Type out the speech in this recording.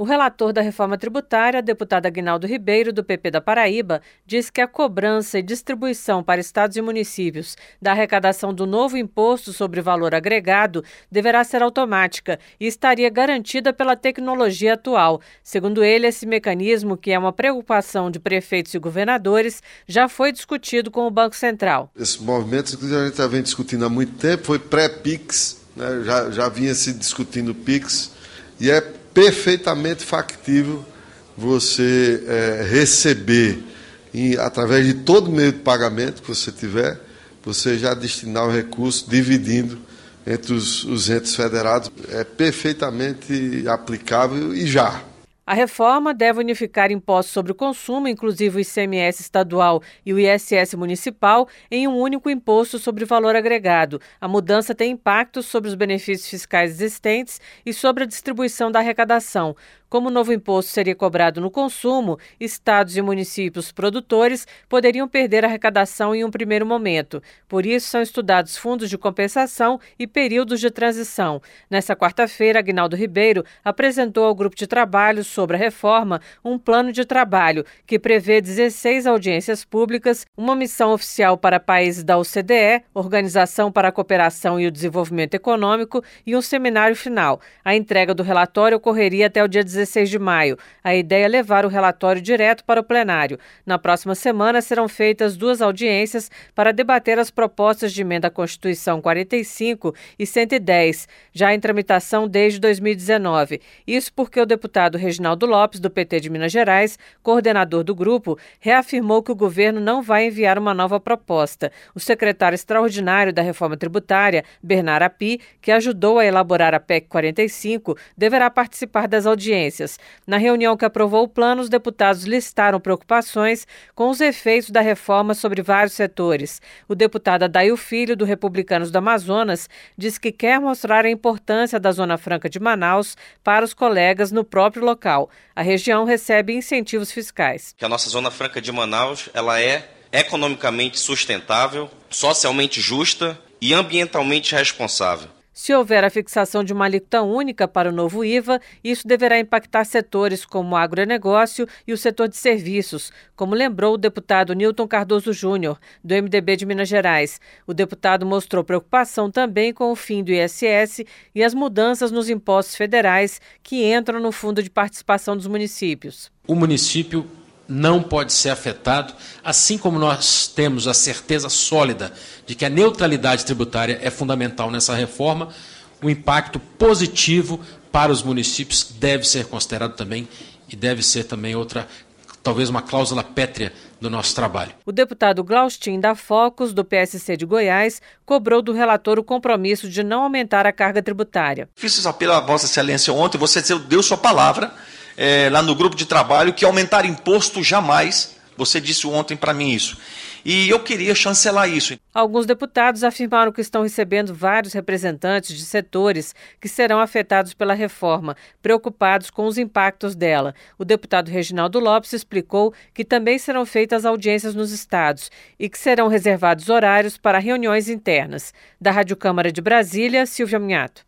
O relator da reforma tributária, deputado Aguinaldo Ribeiro, do PP da Paraíba, diz que a cobrança e distribuição para estados e municípios da arrecadação do novo imposto sobre valor agregado deverá ser automática e estaria garantida pela tecnologia atual. Segundo ele, esse mecanismo, que é uma preocupação de prefeitos e governadores, já foi discutido com o Banco Central. Esse movimento que a gente já vem discutindo há muito tempo foi pré-PIX, né? já, já vinha se discutindo PIX, e é perfeitamente factível você é, receber, através de todo meio de pagamento que você tiver, você já destinar o recurso dividindo entre os, os entes federados. É perfeitamente aplicável e já. A reforma deve unificar impostos sobre o consumo, inclusive o ICMS estadual e o ISS municipal, em um único imposto sobre valor agregado. A mudança tem impactos sobre os benefícios fiscais existentes e sobre a distribuição da arrecadação. Como o novo imposto seria cobrado no consumo, estados e municípios produtores poderiam perder a arrecadação em um primeiro momento. Por isso, são estudados fundos de compensação e períodos de transição. Nessa quarta-feira, Agnaldo Ribeiro apresentou ao grupo de trabalho sobre a reforma um plano de trabalho que prevê 16 audiências públicas, uma missão oficial para países da OCDE, Organização para a Cooperação e o Desenvolvimento Econômico, e um seminário final. A entrega do relatório ocorreria até o dia 16 16 de maio. A ideia é levar o relatório direto para o plenário. Na próxima semana serão feitas duas audiências para debater as propostas de emenda à Constituição 45 e 110, já em tramitação desde 2019. Isso porque o deputado Reginaldo Lopes, do PT de Minas Gerais, coordenador do grupo, reafirmou que o governo não vai enviar uma nova proposta. O secretário extraordinário da reforma tributária, Bernard Api, que ajudou a elaborar a PEC 45, deverá participar das audiências na reunião que aprovou o plano, os deputados listaram preocupações com os efeitos da reforma sobre vários setores. O deputado Adail Filho, do Republicanos do Amazonas, diz que quer mostrar a importância da Zona Franca de Manaus para os colegas no próprio local. A região recebe incentivos fiscais. Que a nossa Zona Franca de Manaus ela é economicamente sustentável, socialmente justa e ambientalmente responsável. Se houver a fixação de uma alíquota única para o novo IVA, isso deverá impactar setores como o agronegócio e o setor de serviços, como lembrou o deputado Newton Cardoso Júnior, do MDB de Minas Gerais. O deputado mostrou preocupação também com o fim do ISS e as mudanças nos impostos federais que entram no Fundo de Participação dos Municípios. O município não pode ser afetado, assim como nós temos a certeza sólida de que a neutralidade tributária é fundamental nessa reforma, o impacto positivo para os municípios deve ser considerado também e deve ser também outra, talvez uma cláusula pétrea do nosso trabalho. O deputado Glaustin da Focus, do PSC de Goiás, cobrou do relator o compromisso de não aumentar a carga tributária. Fiz esse apelo à Vossa Excelência ontem, você deu sua palavra é, lá no grupo de trabalho que aumentar imposto jamais. Você disse ontem para mim isso. E eu queria chancelar isso. Alguns deputados afirmaram que estão recebendo vários representantes de setores que serão afetados pela reforma, preocupados com os impactos dela. O deputado Reginaldo Lopes explicou que também serão feitas audiências nos estados e que serão reservados horários para reuniões internas. Da Rádio Câmara de Brasília, Silvia Minhato.